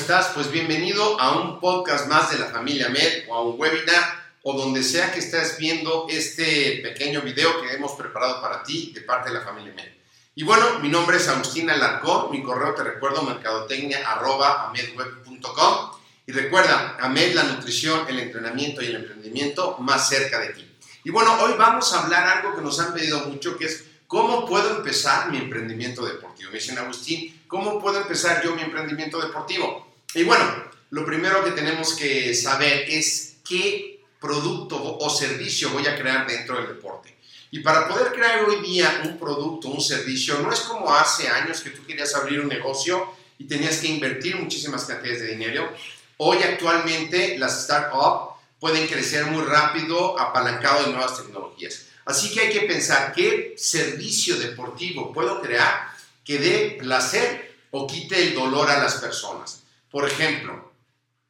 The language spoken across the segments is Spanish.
estás? Pues bienvenido a un podcast más de la familia Med o a un webinar o donde sea que estés viendo este pequeño video que hemos preparado para ti de parte de la familia Med. Y bueno, mi nombre es Agustín Alarcón, mi correo te recuerdo mercadotecnia.amedweb.com y recuerda, Amed, la nutrición, el entrenamiento y el emprendimiento más cerca de ti. Y bueno, hoy vamos a hablar algo que nos han pedido mucho, que es cómo puedo empezar mi emprendimiento deportivo. Me dicen, Agustín, ¿Cómo puedo empezar yo mi emprendimiento deportivo? Y bueno, lo primero que tenemos que saber es qué producto o servicio voy a crear dentro del deporte. Y para poder crear hoy día un producto, un servicio, no es como hace años que tú querías abrir un negocio y tenías que invertir muchísimas cantidades de dinero. Hoy actualmente las startups pueden crecer muy rápido apalancado de nuevas tecnologías. Así que hay que pensar qué servicio deportivo puedo crear que dé placer o quite el dolor a las personas. Por ejemplo,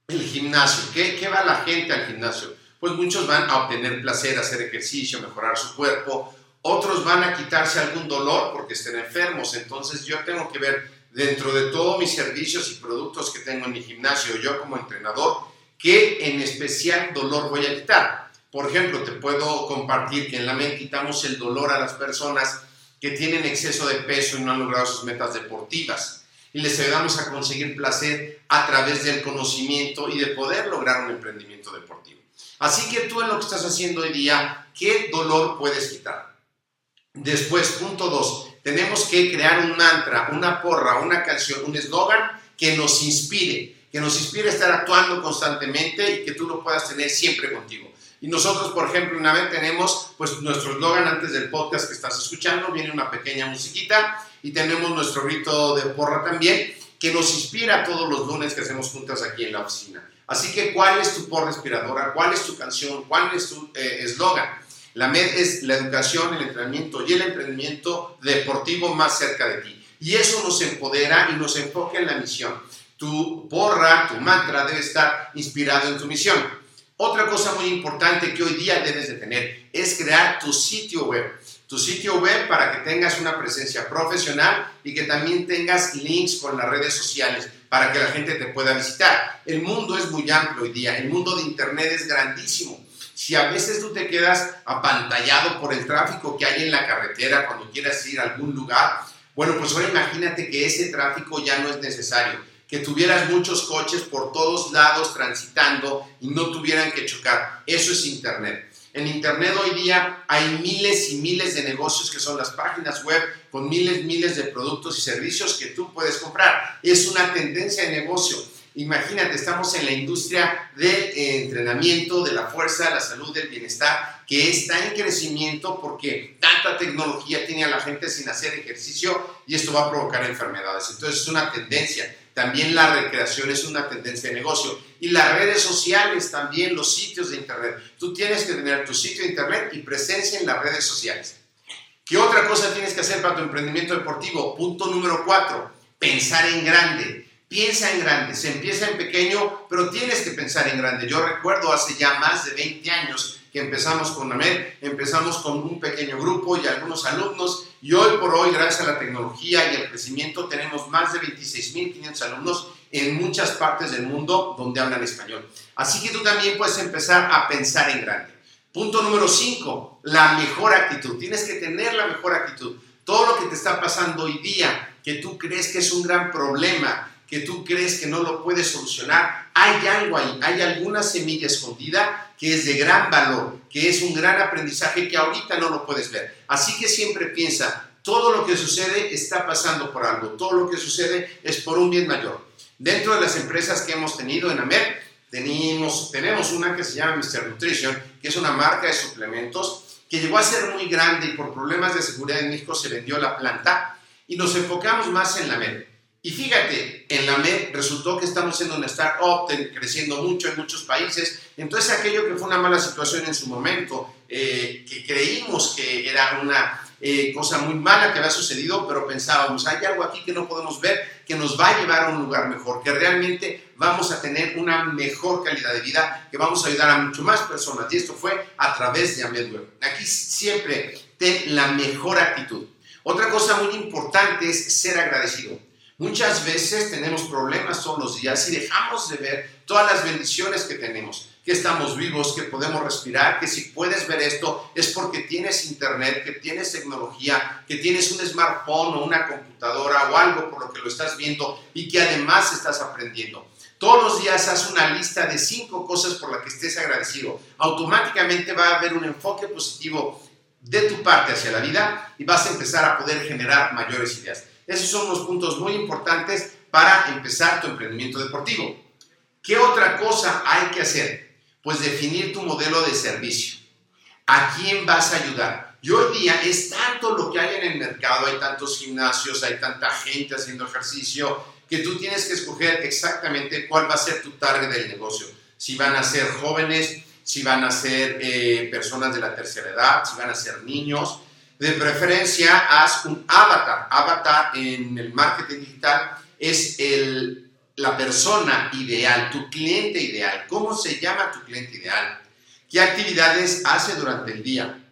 el gimnasio. ¿Qué, ¿Qué, va la gente al gimnasio? Pues muchos van a obtener placer, hacer ejercicio, mejorar su cuerpo. Otros van a quitarse algún dolor porque estén enfermos. Entonces yo tengo que ver dentro de todos mis servicios y productos que tengo en mi gimnasio, yo como entrenador, qué en especial dolor voy a quitar. Por ejemplo, te puedo compartir que en la mente quitamos el dolor a las personas que tienen exceso de peso y no han logrado sus metas deportivas. Y les ayudamos a conseguir placer a través del conocimiento y de poder lograr un emprendimiento deportivo. Así que tú en lo que estás haciendo hoy día, ¿qué dolor puedes quitar? Después, punto dos, tenemos que crear un mantra, una porra, una canción, un eslogan que nos inspire, que nos inspire a estar actuando constantemente y que tú lo puedas tener siempre contigo. Y nosotros, por ejemplo, una vez tenemos pues nuestro eslogan antes del podcast que estás escuchando, viene una pequeña musiquita y tenemos nuestro rito de porra también que nos inspira todos los lunes que hacemos juntas aquí en la oficina. Así que, ¿cuál es tu porra inspiradora? ¿Cuál es tu canción? ¿Cuál es tu eh, eslogan? la MED es la educación, el entrenamiento y el emprendimiento deportivo más cerca de ti. Y eso nos empodera y nos enfoca en la misión. Tu porra, tu mantra debe estar inspirado en tu misión. Otra cosa muy importante que hoy día debes de tener es crear tu sitio web. Tu sitio web para que tengas una presencia profesional y que también tengas links con las redes sociales para que la gente te pueda visitar. El mundo es muy amplio hoy día, el mundo de Internet es grandísimo. Si a veces tú te quedas apantallado por el tráfico que hay en la carretera cuando quieras ir a algún lugar, bueno, pues ahora imagínate que ese tráfico ya no es necesario que tuvieras muchos coches por todos lados transitando y no tuvieran que chocar. Eso es Internet. En Internet hoy día hay miles y miles de negocios que son las páginas web con miles, miles de productos y servicios que tú puedes comprar. Es una tendencia de negocio. Imagínate, estamos en la industria del de entrenamiento, de la fuerza, la salud, del bienestar, que está en crecimiento porque tanta tecnología tiene a la gente sin hacer ejercicio y esto va a provocar enfermedades. Entonces es una tendencia. También la recreación es una tendencia de negocio. Y las redes sociales también, los sitios de Internet. Tú tienes que tener tu sitio de Internet y presencia en las redes sociales. ¿Qué otra cosa tienes que hacer para tu emprendimiento deportivo? Punto número cuatro, pensar en grande. Piensa en grande, se empieza en pequeño, pero tienes que pensar en grande. Yo recuerdo hace ya más de 20 años que empezamos con AMED, empezamos con un pequeño grupo y algunos alumnos y hoy por hoy, gracias a la tecnología y el crecimiento, tenemos más de 26.500 alumnos en muchas partes del mundo donde hablan español. Así que tú también puedes empezar a pensar en grande. Punto número 5, la mejor actitud. Tienes que tener la mejor actitud. Todo lo que te está pasando hoy día, que tú crees que es un gran problema, que tú crees que no lo puedes solucionar, hay algo ahí, hay alguna semilla escondida que es de gran valor, que es un gran aprendizaje que ahorita no lo puedes ver. Así que siempre piensa, todo lo que sucede está pasando por algo, todo lo que sucede es por un bien mayor. Dentro de las empresas que hemos tenido en AMER, tenemos, tenemos una que se llama Mr. Nutrition, que es una marca de suplementos que llegó a ser muy grande y por problemas de seguridad en México se vendió la planta y nos enfocamos más en la MED. Y fíjate, en la MED resultó que estamos siendo una startup, creciendo mucho en muchos países. Entonces aquello que fue una mala situación en su momento, eh, que creímos que era una eh, cosa muy mala que había sucedido, pero pensábamos, hay algo aquí que no podemos ver que nos va a llevar a un lugar mejor, que realmente vamos a tener una mejor calidad de vida, que vamos a ayudar a mucho más personas. Y esto fue a través de AmedWeb. Aquí siempre ten la mejor actitud. Otra cosa muy importante es ser agradecido. Muchas veces tenemos problemas todos los días y dejamos de ver todas las bendiciones que tenemos, que estamos vivos, que podemos respirar, que si puedes ver esto es porque tienes internet, que tienes tecnología, que tienes un smartphone o una computadora o algo por lo que lo estás viendo y que además estás aprendiendo. Todos los días haz una lista de cinco cosas por las que estés agradecido. Automáticamente va a haber un enfoque positivo de tu parte hacia la vida y vas a empezar a poder generar mayores ideas. Esos son los puntos muy importantes para empezar tu emprendimiento deportivo. ¿Qué otra cosa hay que hacer? Pues definir tu modelo de servicio. ¿A quién vas a ayudar? Y hoy día es tanto lo que hay en el mercado, hay tantos gimnasios, hay tanta gente haciendo ejercicio, que tú tienes que escoger exactamente cuál va a ser tu target del negocio. Si van a ser jóvenes, si van a ser eh, personas de la tercera edad, si van a ser niños, de preferencia, haz un avatar. Avatar en el marketing digital es el, la persona ideal, tu cliente ideal. ¿Cómo se llama tu cliente ideal? ¿Qué actividades hace durante el día?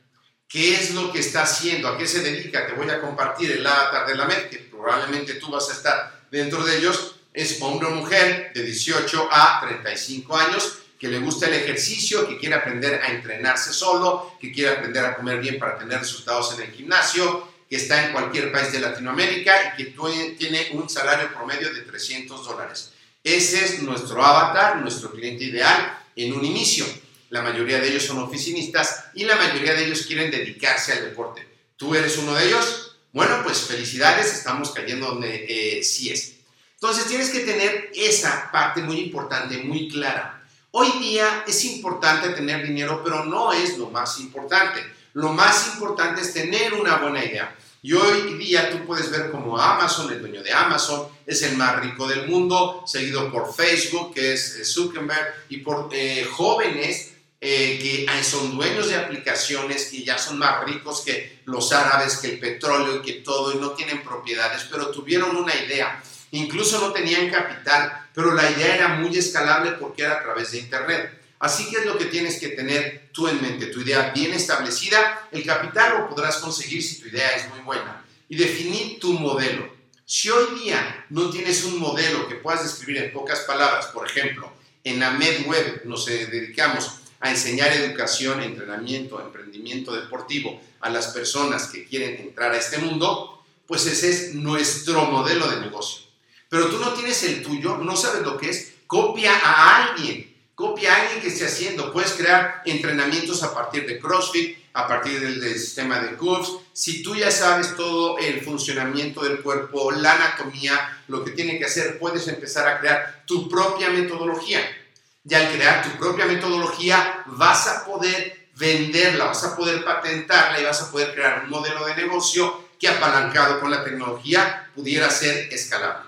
¿Qué es lo que está haciendo? ¿A qué se dedica? Te voy a compartir el avatar de la MED, que probablemente tú vas a estar dentro de ellos. Es hombre o mujer de 18 a 35 años que le gusta el ejercicio, que quiere aprender a entrenarse solo, que quiere aprender a comer bien para tener resultados en el gimnasio, que está en cualquier país de Latinoamérica y que tiene un salario promedio de 300 dólares. Ese es nuestro avatar, nuestro cliente ideal en un inicio. La mayoría de ellos son oficinistas y la mayoría de ellos quieren dedicarse al deporte. ¿Tú eres uno de ellos? Bueno, pues felicidades, estamos cayendo donde eh, sí es. Entonces tienes que tener esa parte muy importante, muy clara. Hoy día es importante tener dinero, pero no es lo más importante. Lo más importante es tener una buena idea. Y hoy día tú puedes ver como Amazon, el dueño de Amazon, es el más rico del mundo, seguido por Facebook, que es eh, Zuckerberg, y por eh, jóvenes eh, que son dueños de aplicaciones que ya son más ricos que los árabes, que el petróleo y que todo, y no tienen propiedades, pero tuvieron una idea. Incluso no tenían capital, pero la idea era muy escalable porque era a través de Internet. Así que es lo que tienes que tener tú en mente, tu idea bien establecida. El capital lo podrás conseguir si tu idea es muy buena. Y definir tu modelo. Si hoy día no tienes un modelo que puedas describir en pocas palabras, por ejemplo, en la MedWeb nos dedicamos a enseñar educación, entrenamiento, emprendimiento deportivo a las personas que quieren entrar a este mundo, pues ese es nuestro modelo de negocio pero tú no tienes el tuyo, no sabes lo que es, copia a alguien, copia a alguien que esté haciendo. Puedes crear entrenamientos a partir de CrossFit, a partir del, sistema de curves. Si tú ya sabes todo el funcionamiento del cuerpo, la anatomía, lo que tiene que hacer, puedes empezar a crear tu propia metodología. Y al crear tu propia metodología, vas a poder venderla, vas a poder patentarla y vas a poder crear un modelo de negocio que apalancado con la tecnología pudiera ser escalable.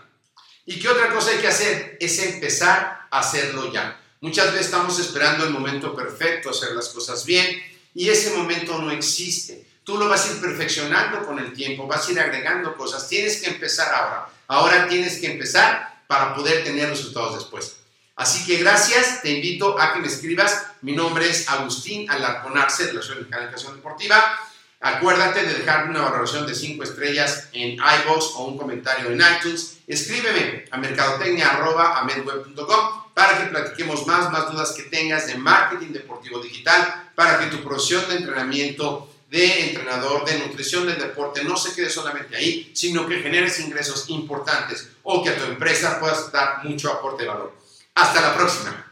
¿Y qué otra cosa hay que hacer? Es empezar a hacerlo ya. Muchas veces estamos esperando el momento perfecto, hacer las cosas bien, y ese momento no existe. Tú lo vas a ir perfeccionando con el tiempo, vas a ir agregando cosas. Tienes que empezar ahora. Ahora tienes que empezar para poder tener resultados después. Así que gracias, te invito a que me escribas. Mi nombre es Agustín Alarcón Arce, de la Escuela de Educación Deportiva. Acuérdate de dejar una valoración de 5 estrellas en iVoox o un comentario en iTunes. Escríbeme a mercadotecnia.amedweb.com para que platiquemos más, más dudas que tengas de marketing deportivo digital, para que tu profesión de entrenamiento, de entrenador, de nutrición del deporte no se quede solamente ahí, sino que generes ingresos importantes o que a tu empresa puedas dar mucho aporte de valor. Hasta la próxima.